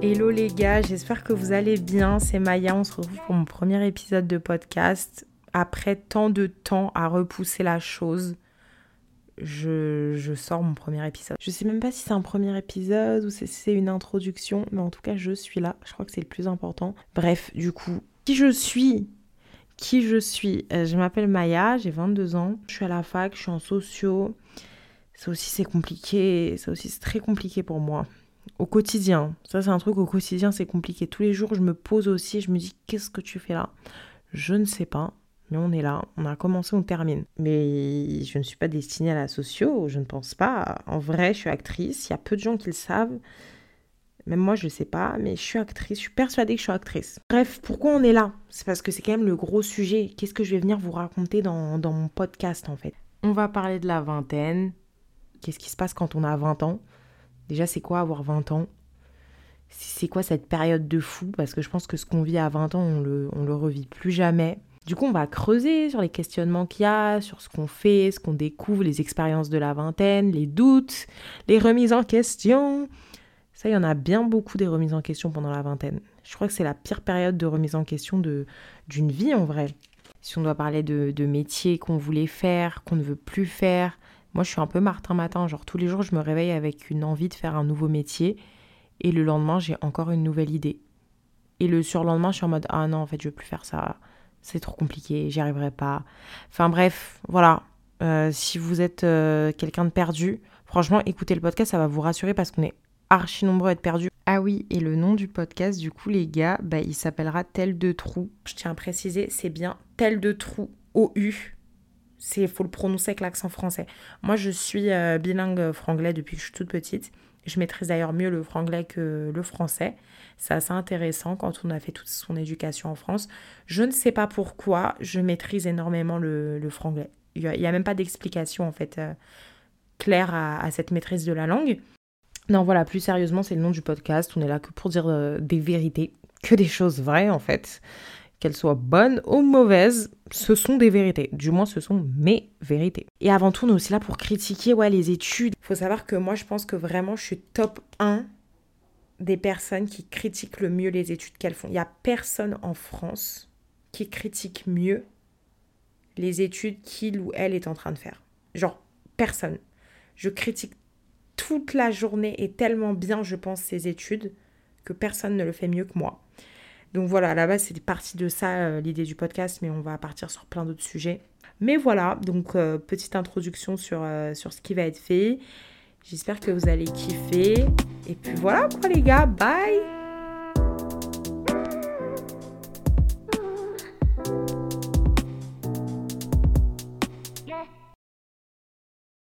Hello les gars, j'espère que vous allez bien. C'est Maya, on se retrouve pour mon premier épisode de podcast. Après tant de temps à repousser la chose, je, je sors mon premier épisode. Je sais même pas si c'est un premier épisode ou si c'est une introduction, mais en tout cas je suis là. Je crois que c'est le plus important. Bref, du coup, qui je suis? Qui je suis? Euh, je m'appelle Maya, j'ai 22 ans. Je suis à la fac, je suis en socio. Ça aussi, c'est compliqué. Ça aussi, c'est très compliqué pour moi. Au quotidien. Ça, c'est un truc au quotidien, c'est compliqué. Tous les jours, je me pose aussi. Je me dis, qu'est-ce que tu fais là? Je ne sais pas. Mais on est là, on a commencé, on termine. Mais je ne suis pas destinée à la socio, je ne pense pas. En vrai, je suis actrice, il y a peu de gens qui le savent. Même moi, je ne sais pas, mais je suis actrice, je suis persuadée que je suis actrice. Bref, pourquoi on est là? C'est parce que c'est quand même le gros sujet. Qu'est-ce que je vais venir vous raconter dans, dans mon podcast, en fait? On va parler de la vingtaine. Qu'est-ce qui se passe quand on a 20 ans? Déjà, c'est quoi avoir 20 ans? C'est quoi cette période de fou? Parce que je pense que ce qu'on vit à 20 ans, on le, le revit plus jamais. Du coup, on va creuser sur les questionnements qu'il y a, sur ce qu'on fait, ce qu'on découvre, les expériences de la vingtaine, les doutes, les remises en question. Ça, il y en a bien beaucoup des remises en question pendant la vingtaine. Je crois que c'est la pire période de remise en question d'une vie en vrai. Si on doit parler de, de métiers qu'on voulait faire, qu'on ne veut plus faire. Moi, je suis un peu Martin Matin. Genre, tous les jours, je me réveille avec une envie de faire un nouveau métier. Et le lendemain, j'ai encore une nouvelle idée. Et le surlendemain, je suis en mode Ah non, en fait, je veux plus faire ça. C'est trop compliqué, j'y arriverai pas. Enfin bref, voilà. Euh, si vous êtes euh, quelqu'un de perdu, franchement, écoutez le podcast, ça va vous rassurer parce qu'on est archi nombreux à être perdus. Ah oui, et le nom du podcast, du coup, les gars, bah, il s'appellera Tel de Trou. Je tiens à préciser, c'est bien Tel de Trou, O-U. Il faut le prononcer avec l'accent français. Moi, je suis euh, bilingue franglais depuis que je suis toute petite. Je maîtrise d'ailleurs mieux le franglais que le français. C'est assez intéressant quand on a fait toute son éducation en France. Je ne sais pas pourquoi je maîtrise énormément le, franglais. Il n'y a, même pas d'explication en fait euh, claire à, à, cette maîtrise de la langue. Non, voilà, plus sérieusement, c'est le nom du podcast. On est là que pour dire euh, des vérités, que des choses vraies en fait. Qu'elles soient bonnes ou mauvaises, ce sont des vérités. Du moins, ce sont mes vérités. Et avant tout, on est aussi là pour critiquer ouais, les études. Il faut savoir que moi, je pense que vraiment, je suis top 1 des personnes qui critiquent le mieux les études qu'elles font. Il n'y a personne en France qui critique mieux les études qu'il ou elle est en train de faire. Genre, personne. Je critique toute la journée et tellement bien, je pense, ces études que personne ne le fait mieux que moi. Donc voilà, à la base, c'était partie de ça, euh, l'idée du podcast, mais on va partir sur plein d'autres sujets. Mais voilà, donc euh, petite introduction sur, euh, sur ce qui va être fait. J'espère que vous allez kiffer. Et puis voilà quoi les gars, bye